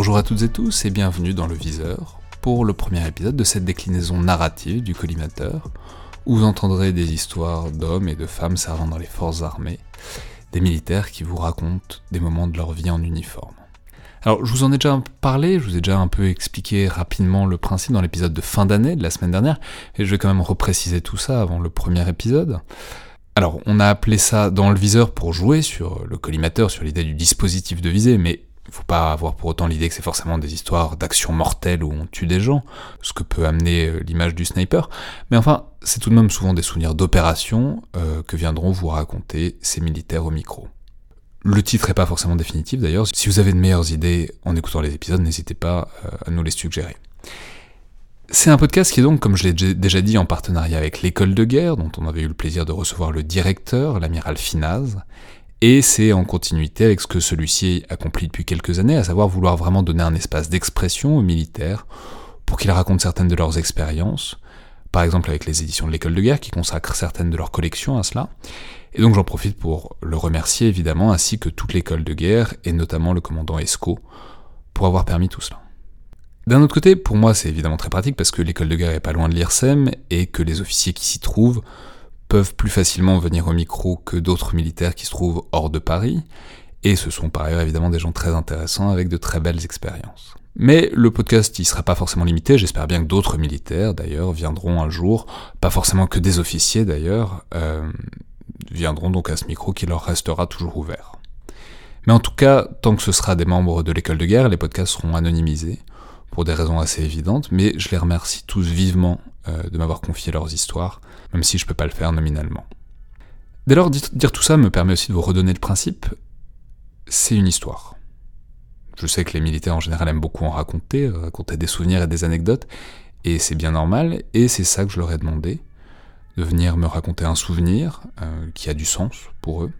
Bonjour à toutes et tous et bienvenue dans le Viseur pour le premier épisode de cette déclinaison narrative du collimateur où vous entendrez des histoires d'hommes et de femmes servant dans les forces armées, des militaires qui vous racontent des moments de leur vie en uniforme. Alors, je vous en ai déjà parlé, je vous ai déjà un peu expliqué rapidement le principe dans l'épisode de fin d'année de la semaine dernière, et je vais quand même repréciser tout ça avant le premier épisode. Alors, on a appelé ça dans le viseur pour jouer sur le collimateur, sur l'idée du dispositif de visée, mais il faut pas avoir pour autant l'idée que c'est forcément des histoires d'action mortelle où on tue des gens, ce que peut amener euh, l'image du sniper, mais enfin, c'est tout de même souvent des souvenirs d'opérations euh, que viendront vous raconter ces militaires au micro. Le titre n'est pas forcément définitif d'ailleurs. Si vous avez de meilleures idées en écoutant les épisodes, n'hésitez pas euh, à nous les suggérer. C'est un podcast qui est donc, comme je l'ai déjà dit, en partenariat avec l'école de guerre, dont on avait eu le plaisir de recevoir le directeur, l'amiral Finaz, et c'est en continuité avec ce que celui-ci accomplit depuis quelques années, à savoir vouloir vraiment donner un espace d'expression aux militaires pour qu'ils racontent certaines de leurs expériences, par exemple avec les éditions de l'école de guerre qui consacrent certaines de leurs collections à cela, et donc j'en profite pour le remercier évidemment, ainsi que toute l'école de guerre, et notamment le commandant Esco, pour avoir permis tout cela. D'un autre côté, pour moi c'est évidemment très pratique parce que l'école de guerre est pas loin de l'IRSEM, et que les officiers qui s'y trouvent peuvent plus facilement venir au micro que d'autres militaires qui se trouvent hors de Paris, et ce sont par ailleurs évidemment des gens très intéressants avec de très belles expériences. Mais le podcast il sera pas forcément limité, j'espère bien que d'autres militaires d'ailleurs viendront un jour, pas forcément que des officiers d'ailleurs, euh, viendront donc à ce micro qui leur restera toujours ouvert. Mais en tout cas, tant que ce sera des membres de l'école de guerre, les podcasts seront anonymisés, pour des raisons assez évidentes, mais je les remercie tous vivement euh, de m'avoir confié leurs histoires, même si je peux pas le faire nominalement. Dès lors, dire tout ça me permet aussi de vous redonner le principe, c'est une histoire. Je sais que les militaires en général aiment beaucoup en raconter, raconter des souvenirs et des anecdotes, et c'est bien normal, et c'est ça que je leur ai demandé, de venir me raconter un souvenir euh, qui a du sens pour eux,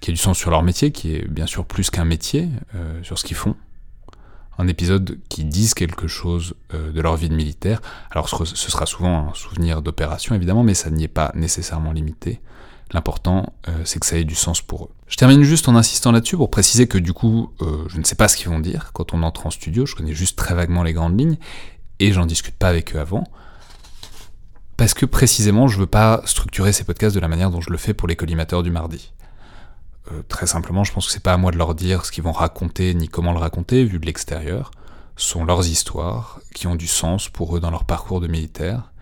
qui a du sens sur leur métier, qui est bien sûr plus qu'un métier, euh, sur ce qu'ils font. Un épisode qui dise quelque chose euh, de leur vie de militaire. Alors ce, sera souvent un souvenir d'opération évidemment, mais ça n'y est pas nécessairement limité. L'important, c'est que ça ait du sens pour eux. Je termine juste en insistant là-dessus pour préciser que du coup, je ne sais pas ce qu'ils vont dire quand on entre en studio, je connais juste très vaguement les grandes lignes, et j'en discute pas avec eux avant parce que précisément je veux pas structurer ces podcasts de la manière dont je le fais pour les collimateurs du mardi. Euh, très simplement, je pense que c'est pas à moi de leur dire ce qu'ils vont raconter ni comment le raconter vu de l'extérieur. Ce sont leurs histoires qui ont du sens pour eux dans leur parcours de militaire.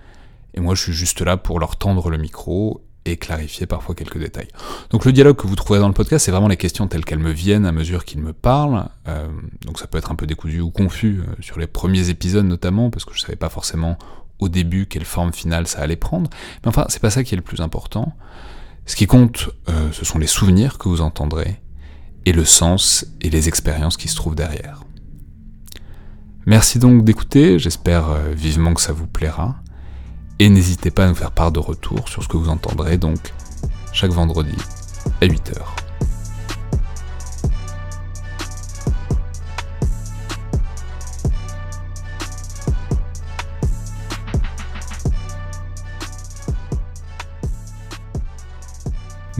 Et moi, je suis juste là pour leur tendre le micro et clarifier parfois quelques détails. Donc le dialogue que vous trouverez dans le podcast, c'est vraiment les questions telles qu'elles me viennent à mesure qu'ils me parlent. Euh, donc ça peut être un peu décousu ou confus euh, sur les premiers épisodes notamment, parce que je savais pas forcément au début quelle forme finale ça allait prendre. Mais enfin, c'est pas ça qui est le plus important. Ce qui compte, euh, ce sont les souvenirs que vous entendrez, et le sens et les expériences qui se trouvent derrière. Merci donc d'écouter, j'espère euh, vivement que ça vous plaira, et n'hésitez pas à nous faire part de retour sur ce que vous entendrez donc chaque vendredi à 8h.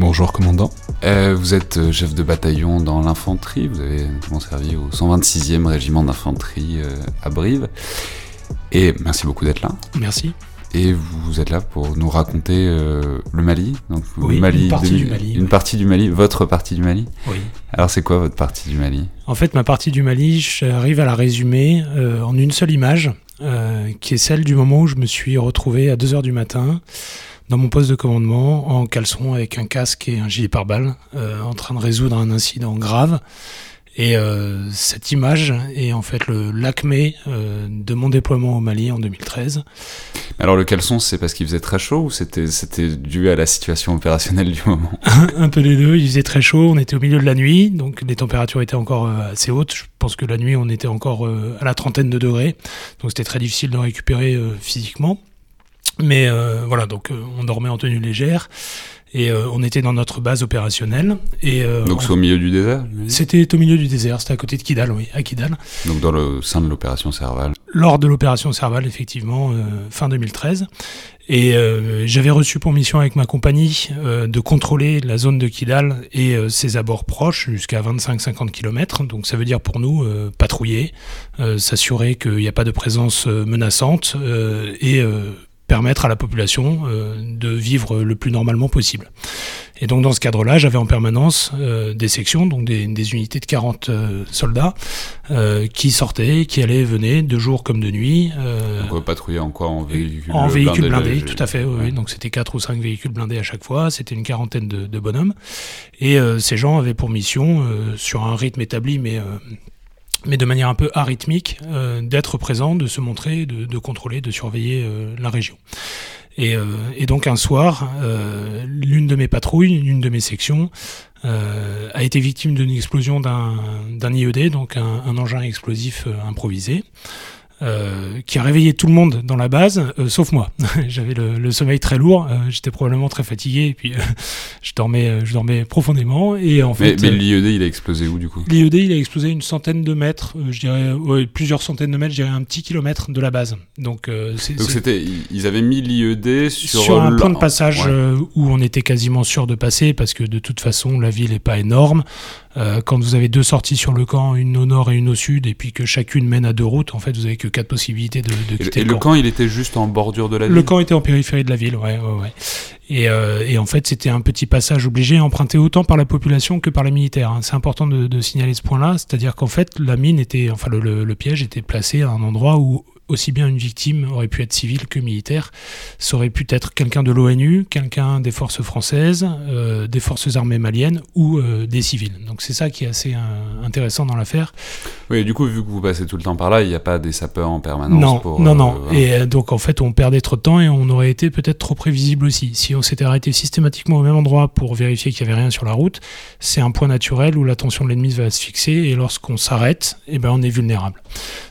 Bonjour commandant. Euh, vous êtes euh, chef de bataillon dans l'infanterie, vous avez notamment servi au 126e régiment d'infanterie euh, à Brive. Et merci beaucoup d'être là. Merci. Et vous êtes là pour nous raconter le Mali, donc oui, Mali, une partie du Mali. Une partie du Mali, votre partie du Mali. Oui. Alors c'est quoi votre partie du Mali? En fait, ma partie du Mali, j'arrive à la résumer en une seule image, qui est celle du moment où je me suis retrouvé à 2h du matin dans mon poste de commandement en caleçon avec un casque et un gilet pare-balles euh, en train de résoudre un incident grave. Et euh, cette image est en fait le l'acmé euh, de mon déploiement au Mali en 2013. Alors le caleçon, c'est parce qu'il faisait très chaud ou c'était c'était dû à la situation opérationnelle du moment? Un peu des deux. Il faisait très chaud. On était au milieu de la nuit, donc les températures étaient encore assez hautes. Je pense que la nuit, on était encore à la trentaine de degrés, donc c'était très difficile de récupérer physiquement. Mais euh, voilà, donc euh, on dormait en tenue légère et euh, on était dans notre base opérationnelle. Et, donc c'est au milieu du désert C'était au milieu du désert, c'était à côté de Kidal, oui, à Kidal. Donc dans le sein de l'opération Serval lors de l'opération Serval, effectivement, fin 2013. Et j'avais reçu pour mission avec ma compagnie de contrôler la zone de Kidal et ses abords proches jusqu'à 25-50 km. Donc ça veut dire pour nous patrouiller, s'assurer qu'il n'y a pas de présence menaçante et permettre à la population de vivre le plus normalement possible. Et donc dans ce cadre-là, j'avais en permanence euh, des sections, donc des, unités de 40 euh, soldats euh, qui sortaient, qui allaient, venaient de jour comme de nuit. donc patrouiller en quoi En véhicule En véhicule blindé, tout à fait. Oui, Donc c'était quatre ou cinq véhicules blindés à chaque fois. C'était une quarantaine de, de bonhommes. Et ces gens avaient pour mission, sur un rythme établi, mais mais de manière un peu arythmique, d'être présents, de se montrer, de, contrôler, de surveiller la région. Et, euh, et, donc un soir, euh, l'une de mes patrouilles, l'une de mes sections, euh, a été victime d'une explosion d'un IED, donc un engin explosif improvisé. Euh, qui a réveillé tout le monde dans la base, euh, sauf moi. J'avais le, sommeil très lourd, euh, j'étais probablement très fatigué, et puis je dormais, je dormais profondément. Et en fait, mais, l'IED, il a explosé où du coup? L'IED, il a explosé une centaine de mètres, je dirais plusieurs centaines de mètres, je dirais un petit kilomètre de la base. Donc, c'était, ils avaient mis l'IED sur, sur un point de passage où on était quasiment sûr de passer, parce que de toute façon, la ville n'est pas énorme. Euh, quand vous avez deux sorties sur le camp, une au nord et une au sud, et puis que chacune mène à deux routes, en fait, vous avez que quatre possibilités de, de quitter et le, camp. camp. il était juste en bordure de la ville Le camp était en périphérie de la ville, ouais, ouais, ouais. Et, euh, et en fait, c'était un petit passage obligé, emprunté autant par la population que par les militaires. Hein. C'est important de, signaler ce point-là, c'est-à-dire qu'en fait, la mine était, enfin, le, le piège était placé à un endroit où aussi bien une victime aurait pu être civile que militaire. Ça aurait pu être quelqu'un de l'ONU, quelqu'un des forces françaises, euh, des forces armées maliennes ou euh, des civils. Donc c'est ça qui est assez intéressant dans l'affaire. Oui, du coup, vu que vous passez tout le temps par là, il n'y a pas des sapeurs en permanence Non, pour, non, non. Et donc en fait, on perdait trop de temps et on aurait été peut-être trop prévisible aussi. Si on s'était arrêté systématiquement au même endroit pour vérifier qu'il n'y avait rien sur la route, c'est un point naturel où l'attention de l'ennemi va se fixer et lorsqu'on s'arrête, eh ben, on est vulnérable.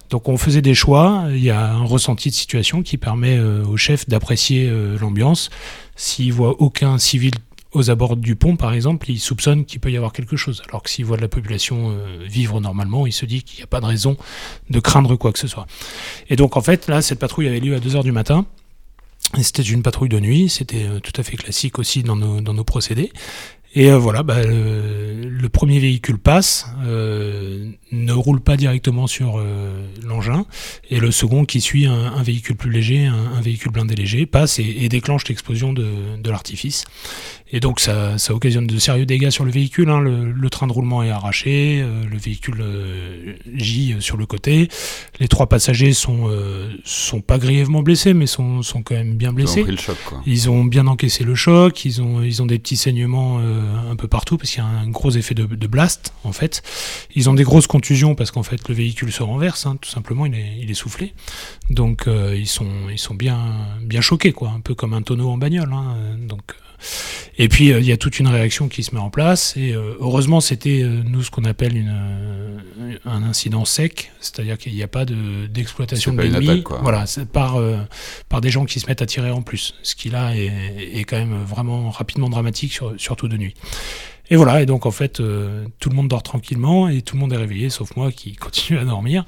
Donc on faisait des choix, il y a un ressenti de situation qui permet euh, au chef d'apprécier euh, l'ambiance. S'il voit aucun civil aux abords du pont, par exemple, il soupçonne qu'il peut y avoir quelque chose. Alors que s'il voit la population euh, vivre normalement, il se dit qu'il n'y a pas de raison de craindre quoi que ce soit. Et donc en fait, là, cette patrouille avait lieu à 2h du matin. C'était une patrouille de nuit, c'était tout à fait classique aussi dans nos procédés. Et euh, voilà, bah, le, premier véhicule passe, euh, ne roule pas directement sur euh, l'engin, et le second qui suit un, véhicule plus léger, un, véhicule blindé léger, passe et, déclenche l'explosion de, de l'artifice. Et donc ça, ça, occasionne de sérieux dégâts sur le véhicule. Hein. Le, train de roulement est arraché, euh, le véhicule euh, gît sur le côté. Les trois passagers sont, euh, sont pas grièvement blessés, mais sont, sont quand même bien blessés. Ils ont, le choc, quoi. ils ont bien encaissé le choc. Ils ont, ils ont des petits saignements un peu partout parce qu'il y a un gros effet de, blast en fait. Ils ont des grosses contusions parce qu'en fait le véhicule se renverse, hein, tout simplement. Il est, il est soufflé. Donc ils sont, ils sont bien, bien choqués, quoi. Un peu comme un tonneau en bagnole. Hein. Donc et puis euh, il y a toute une réaction qui se met en place. Et euh, heureusement, c'était euh, nous ce qu'on appelle une, un incident sec, c'est-à-dire qu'il n'y a pas d'exploitation de, l'ennemi. Voilà, par par des gens qui se mettent à tirer en plus. Ce qui là est, est quand même vraiment rapidement dramatique, surtout de nuit. Et voilà, et donc en fait, tout le monde dort tranquillement et tout le monde est réveillé, sauf moi qui continue à dormir.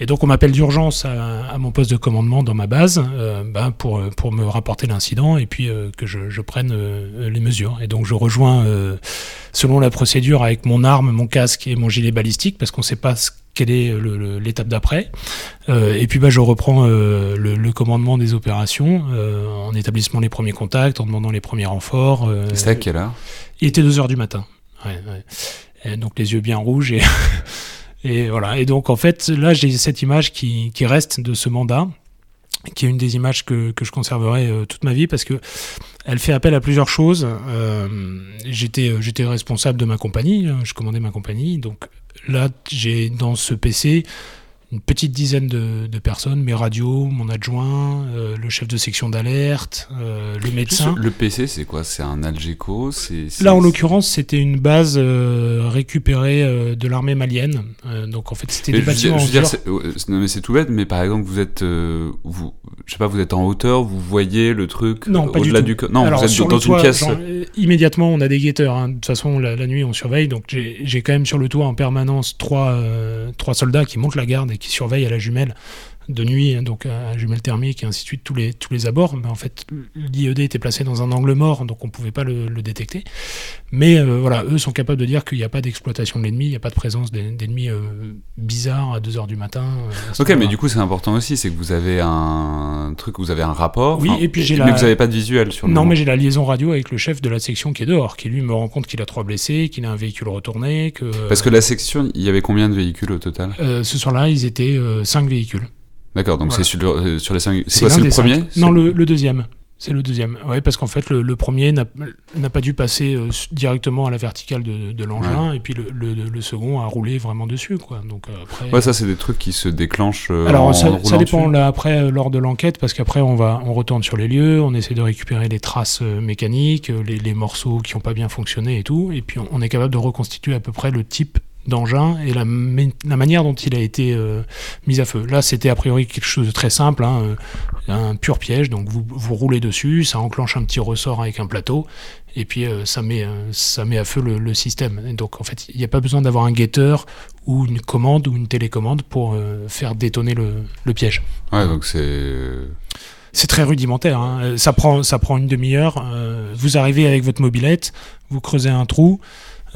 Et donc on m'appelle d'urgence à, mon poste de commandement dans ma base euh, ben pour, pour me rapporter l'incident et puis euh, que je, prenne euh, les mesures. Et donc je rejoins selon la procédure avec mon arme, mon casque et mon gilet balistique parce qu'on ne sait pas quelle est l'étape d'après. et puis bah, je reprends le, le, commandement des opérations en établissant les premiers contacts, en demandant les premiers renforts. C'était à quelle heure? Il était 2 heures du matin. Donc les yeux bien rouges et voilà. Et donc, en fait, là, j'ai cette image qui, reste de ce mandat, qui est une des images que, que je conserverai euh, toute ma vie parce que elle fait appel à plusieurs choses. Euh, j'étais, euh, j'étais responsable de ma compagnie, hein, je commandais ma compagnie. Donc là, j'ai dans ce PC une petite dizaine de, personnes, mes radios, mon adjoint, euh, le chef de section d'alerte, euh, le médecin. Le PC, c'est quoi? C'est un Algeco Là, en l'occurrence, c'était une base euh, récupérée de l'armée malienne. donc, en fait, c'était des bâtiments. Je veux dire, non, mais c'est tout bête, mais par exemple, vous êtes, vous, je sais pas, vous êtes en hauteur, vous voyez le truc au-delà du, Non, vous êtes dans une pièce. immédiatement, on a des guetteurs. Hein. De toute façon, la, nuit, on surveille. Donc, j'ai quand même sur le toit en permanence trois, trois soldats qui montent la garde et qui surveille à la jumelle de nuit, hein, donc à jumelles thermiques et ainsi de suite, tous les, tous les abords. Mais en fait, l'IED était placé dans un angle mort, donc on ne pouvait pas le, détecter. Mais euh, voilà, eux sont capables de dire qu'il n'y a pas d'exploitation de l'ennemi, il n'y a pas de présence d'ennemis euh, bizarres à 2h du matin. ok, mais du coup, c'est important aussi, c'est que vous avez un truc, vous avez un rapport. Oui, et puis j'ai la... Mais vous n'avez pas de visuel sur le Non, mais j'ai la liaison radio avec le chef de la section qui est dehors, qui lui me rend compte qu'il a trois blessés, qu'il a un véhicule retourné. Que, Parce que la section, il y avait combien de véhicules au total? Ce soir-là, ils étaient 5 véhicules. D'accord, donc c'est sur, euh, sur, les 5. C'est quoi, c'est le premier Non, le, le, deuxième. C'est le deuxième. Ouais, parce qu'en fait, le, le premier n'a pas dû passer euh, directement à la verticale de, de l'engin, et puis le, le, second a roulé vraiment dessus, quoi. Donc euh, après. Ouais, ça, c'est des trucs qui se déclenchent. Alors, ça, ça, dépend là après lors de l'enquête, parce qu'après, on va, on retourne sur les lieux, on essaie de récupérer les traces mécaniques, les, les morceaux qui n'ont pas bien fonctionné et tout, et puis on, on est capable de reconstituer à peu près le type d'engin et la, la, manière dont il a été euh, mis à feu. Là, c'était a priori quelque chose de très simple, hein, euh, un pur piège. Donc vous, vous roulez dessus, ça enclenche un petit ressort avec un plateau, et puis euh, ça, met, ça met à feu le, système. donc en fait, il n'y a pas besoin d'avoir un guetteur ou une commande ou une télécommande pour faire détonner le, le, piège. Ouais, donc c'est... C'est très rudimentaire. Hein. Ça, prend, ça prend une demi-heure. vous arrivez avec votre mobilette, vous creusez un trou.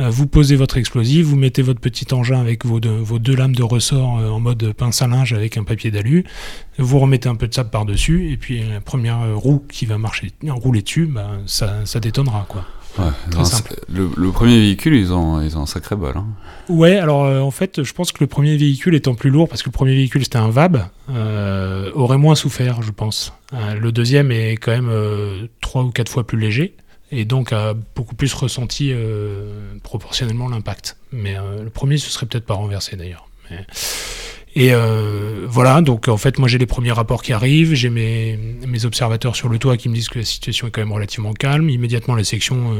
Euh, vous posez votre explosif, vous mettez votre petit engin avec vos deux, vos deux lames de ressort euh, en mode pince à linge avec un papier d'alu, vous remettez un peu de sable par-dessus, et puis la première roue qui va marcher, rouler dessus, bah, ça, ça détonnera. Quoi. Ouais, simple. Le, premier véhicule, ils ont, ils ont un sacré bol. Hein. Ouais, alors euh, en fait, je pense que le premier véhicule étant plus lourd, parce que le premier véhicule c'était un VAB, aurait moins souffert, je pense. le deuxième est quand même trois ou quatre fois plus léger et donc a beaucoup plus ressenti euh, proportionnellement l'impact. Mais euh, le premier, ce serait peut-être pas renversé d'ailleurs. Et euh, voilà, donc en fait, moi j'ai les premiers rapports qui arrivent, j'ai mes, observateurs sur le toit qui me disent que la situation est quand même relativement calme. Immédiatement, la section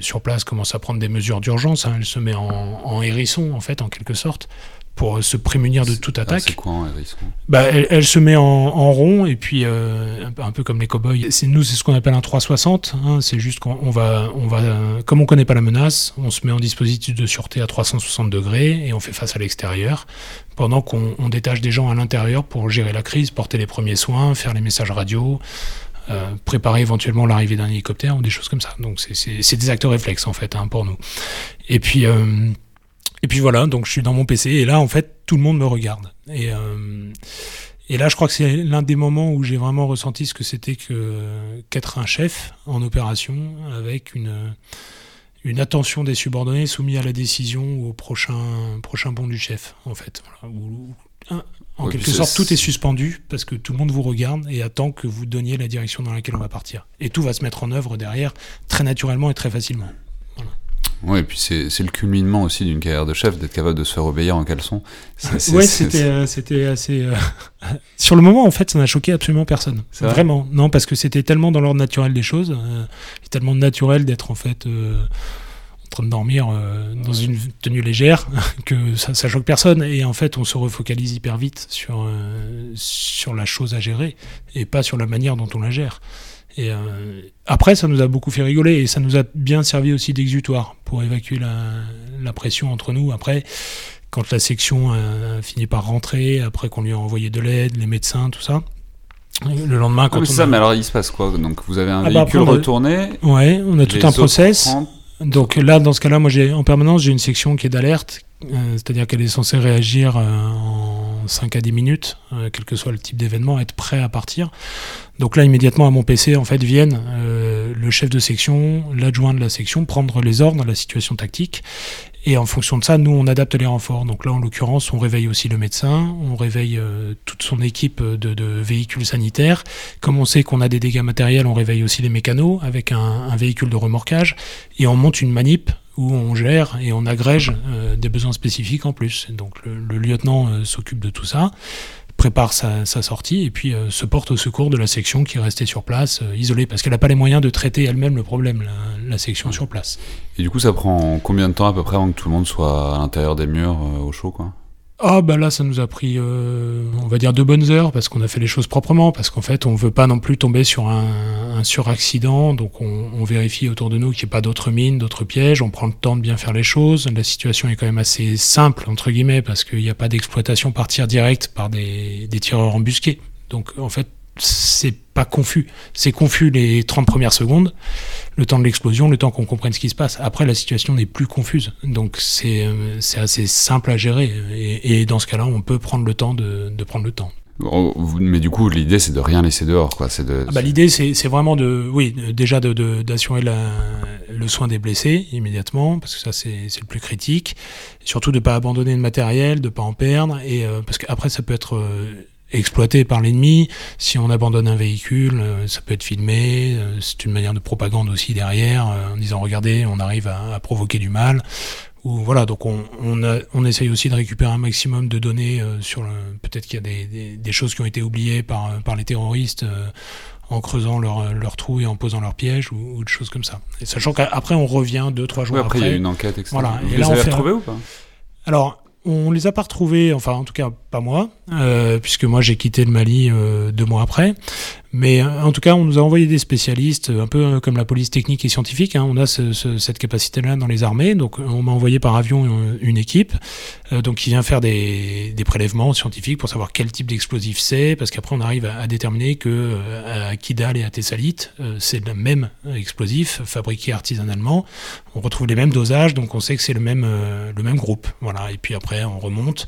sur place commence à prendre des mesures d'urgence. Hein. Elle se met en, hérisson, en fait, en quelque sorte, pour se prémunir de toute attaque. c'est quoi un hérisson bah, elle, se met en, rond et puis euh, un peu comme les cowboys. C'est nous, c'est ce qu'on appelle un 360. Hein, c'est juste qu'on va, on va, comme on connaît pas la menace, on se met en dispositif de sûreté à 360 degrés et on fait face à l'extérieur, pendant qu'on détache des gens à l'intérieur pour gérer la crise, porter les premiers soins, faire les messages radio. Euh, préparer éventuellement l'arrivée d'un hélicoptère ou des choses comme ça. Donc c'est des acteurs réflexes en fait hein, pour nous. Et puis euh, et puis voilà, donc je suis dans mon PC et là en fait tout le monde me regarde. Et, euh, et là je crois que c'est l'un des moments où j'ai vraiment ressenti ce que c'était que qu'être un chef en opération avec une une attention des subordonnés soumis à la décision ou au prochain prochain bond du chef en fait. en quelque sorte, tout est suspendu parce que tout le monde vous regarde et attend que vous donniez la direction dans laquelle on va partir. Et tout va se mettre en œuvre derrière très naturellement et très facilement. Ouais, et puis c'est le culminement aussi d'une carrière de chef, d'être capable de se faire obéir en caleçon. C'était euh, c'était assez. Euh, sur le moment, en fait, ça n'a choqué absolument personne. Vraiment. Non, parce que c'était tellement dans l'ordre naturel des choses, euh, tellement naturel d'être en fait en train de dormir dans une tenue légère que ça, ça choque personne. Et en fait, on se refocalise hyper vite sur, sur la chose à gérer et pas sur la manière dont on la gère. Et euh, après, ça nous a beaucoup fait rigoler et ça nous a bien servi aussi d'exutoire pour évacuer la, pression entre nous. Après, quand la section a fini par rentrer, après qu'on lui a envoyé de l'aide, les médecins, tout ça. Le lendemain, quand ah, on ça, mais alors il se passe quoi? Donc vous avez un ah, bah, véhicule retourné Ouais, on a tout un process. Donc là, dans ce cas-là, moi, j'ai en permanence, j'ai une section qui est d'alerte, euh, c'est-à-dire qu'elle est censée réagir euh, en 5 à 10 minutes, quel que soit le type d'événement, être prêt à partir. Donc là, immédiatement à mon PC, en fait, viennent euh, le chef de section, l'adjoint de la section, prendre les ordres, la situation tactique. Et en fonction de ça, nous, on adapte les renforts. Donc là, en l'occurrence, on réveille aussi le médecin, on réveille euh, toute son équipe de, de, véhicules sanitaires. Comme on sait qu'on a des dégâts matériels, on réveille aussi les mécanos avec un, un véhicule de remorquage. Et on monte une manip où on gère et on agrège euh, des besoins spécifiques en plus. Donc le, le lieutenant s'occupe de tout ça prépare sa, sortie et puis euh, se porte au secours de la section qui est restée sur place, euh, isolée, parce qu'elle n'a pas les moyens de traiter elle-même le problème, la, section sur place. Et du coup, ça prend combien de temps à peu près avant que tout le monde soit à l'intérieur des murs euh, au chaud quoi? Ah bah là ça nous a pris euh, on va dire deux bonnes heures parce qu'on a fait les choses proprement parce qu'en fait on veut pas non plus tomber sur un, un suraccident donc on, on, vérifie autour de nous qu'il n'y ait pas d'autres mines, d'autres pièges, on prend le temps de bien faire les choses. La situation est quand même assez simple entre guillemets parce qu'il n'y a pas d'exploitation par tir direct par des, des tireurs embusqués. Donc en fait c'est pas confus. C'est confus les 30 premières secondes, le temps de l'explosion, le temps qu'on comprenne ce qui se passe. Après, la situation n'est plus confuse. Donc, c'est assez simple à gérer. Et, et dans ce cas-là, on peut prendre le temps de, de, prendre le temps. Mais du coup, l'idée, c'est de rien laisser dehors. Quoi. De... Ah bah, l'idée, c'est vraiment de, oui, déjà d'assurer de, le soin des blessés immédiatement, parce que ça, c'est le plus critique. Et surtout de ne pas abandonner le matériel, de ne pas en perdre. Et, euh, parce qu'après, ça peut être... Euh, exploité par l'ennemi. Si on abandonne un véhicule, euh, ça peut être filmé. Euh, c'est une manière de propagande aussi derrière, euh, en disant regardez, on arrive à, à provoquer du mal. Ou voilà, donc on, on, a, on, essaye aussi de récupérer un maximum de données sur le. Peut-être qu'il y a des, des, des, choses qui ont été oubliées par, par les terroristes. en creusant leur, leur trou et en posant leur piège ou, ou des choses comme ça. Et sachant qu'après on revient deux trois jours oui, après. après. il y a une enquête, etc. Voilà. Vous et les là, on avez retrouvés un... ou pas? Alors on les a pas retrouvés, enfin en tout cas pas moi, euh, puisque moi j'ai quitté le Mali euh, deux mois après. Mais euh, en tout cas, on nous a envoyé des spécialistes, un peu comme la police technique et scientifique. Hein. On a ce, ce, cette capacité-là dans les armées. Donc, on m'a envoyé par avion une, équipe, donc qui vient faire des, prélèvements scientifiques pour savoir quel type d'explosif c'est, parce qu'après on arrive à, déterminer que à Kidal et à Thessalite, c'est le même explosif fabriqué artisanalement. On retrouve les mêmes dosages, donc on sait que c'est le même le même groupe. Voilà. Et puis après, on remonte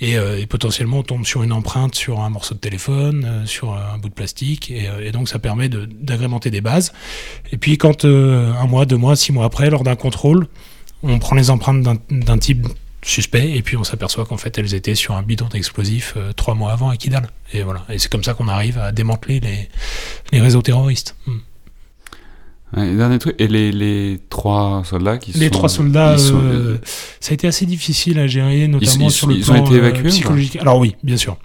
et, et, potentiellement on tombe sur une empreinte sur un morceau de téléphone, sur un bout de plastique et, et, donc ça permet d'agrémenter de, des bases. Et puis quand euh, un mois, deux mois, six mois après, lors d'un contrôle, on prend les empreintes d'un type suspect et puis on s'aperçoit qu'en fait elles étaient sur un bidon d'explosifs euh, trois mois avant à Kidal. Et voilà. Et c'est comme ça qu'on arrive à démanteler les, les réseaux terroristes. Hmm. Et dernier truc, et les, les trois soldats qui les sont... trois soldats, sont, euh, ça a été assez difficile à gérer, notamment ils, sur le ils plan ont été évacués, psychologique. Alors oui, bien sûr.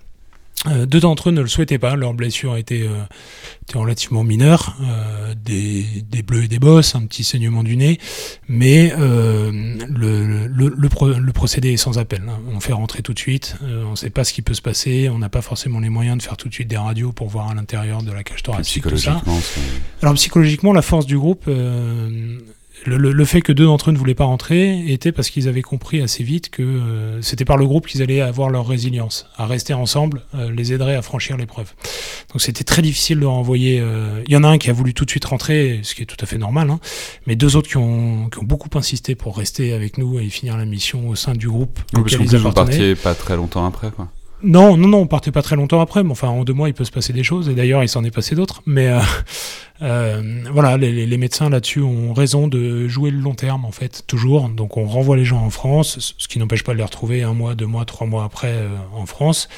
Euh, deux d'entre eux ne le souhaitaient pas, leur blessure était, euh, était relativement mineure, euh, des, des, bleus et des bosses, un petit saignement du nez, mais euh, le, le, le, pro, le, procédé est sans appel. Hein. On fait rentrer tout de suite, euh, on ne sait pas ce qui peut se passer, on n'a pas forcément les moyens de faire tout de suite des radios pour voir à l'intérieur de la cage thoracique. Tout ça. Alors psychologiquement, la force du groupe euh, le, le, le, fait que deux d'entre eux ne voulaient pas rentrer était parce qu'ils avaient compris assez vite que euh, c'était par le groupe qu'ils allaient avoir leur résilience. À rester ensemble euh, les aiderait à franchir l'épreuve. Donc c'était très difficile de renvoyer. Euh, il y en a un qui a voulu tout de suite rentrer, ce qui est tout à fait normal, hein, mais deux autres qui ont, qui ont, beaucoup insisté pour rester avec nous et finir la mission au sein du groupe. Oui, parce que vous partiez pas très longtemps après, quoi. Non, non, non, on partait pas très longtemps après, mais enfin en deux mois il peut se passer des choses, et d'ailleurs il s'en est passé d'autres. Mais euh, euh, voilà, les, médecins là-dessus ont raison de jouer le long terme en fait, toujours. Donc on renvoie les gens en France, ce qui n'empêche pas de les retrouver un mois, deux mois, trois mois après euh, en France.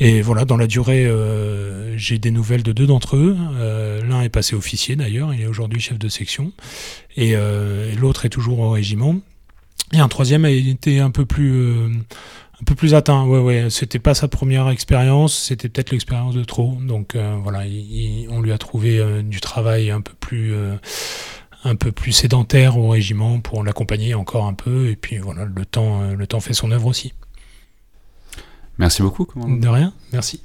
Et voilà, dans la durée, euh, j'ai des nouvelles de deux d'entre eux. Euh, L'un est passé officier d'ailleurs, il est aujourd'hui chef de section, et, et l'autre est toujours au régiment. Et un troisième a été un peu plus un peu plus atteint. Ouais, ouais. C'était pas sa première expérience, c'était peut-être l'expérience de trop. Donc euh, voilà, il, il, on lui a trouvé euh, du travail un peu plus, euh, un peu plus sédentaire au régiment pour l'accompagner encore un peu. Et puis voilà, le temps, le temps fait son œuvre aussi. Merci beaucoup. Commandant. De rien, merci.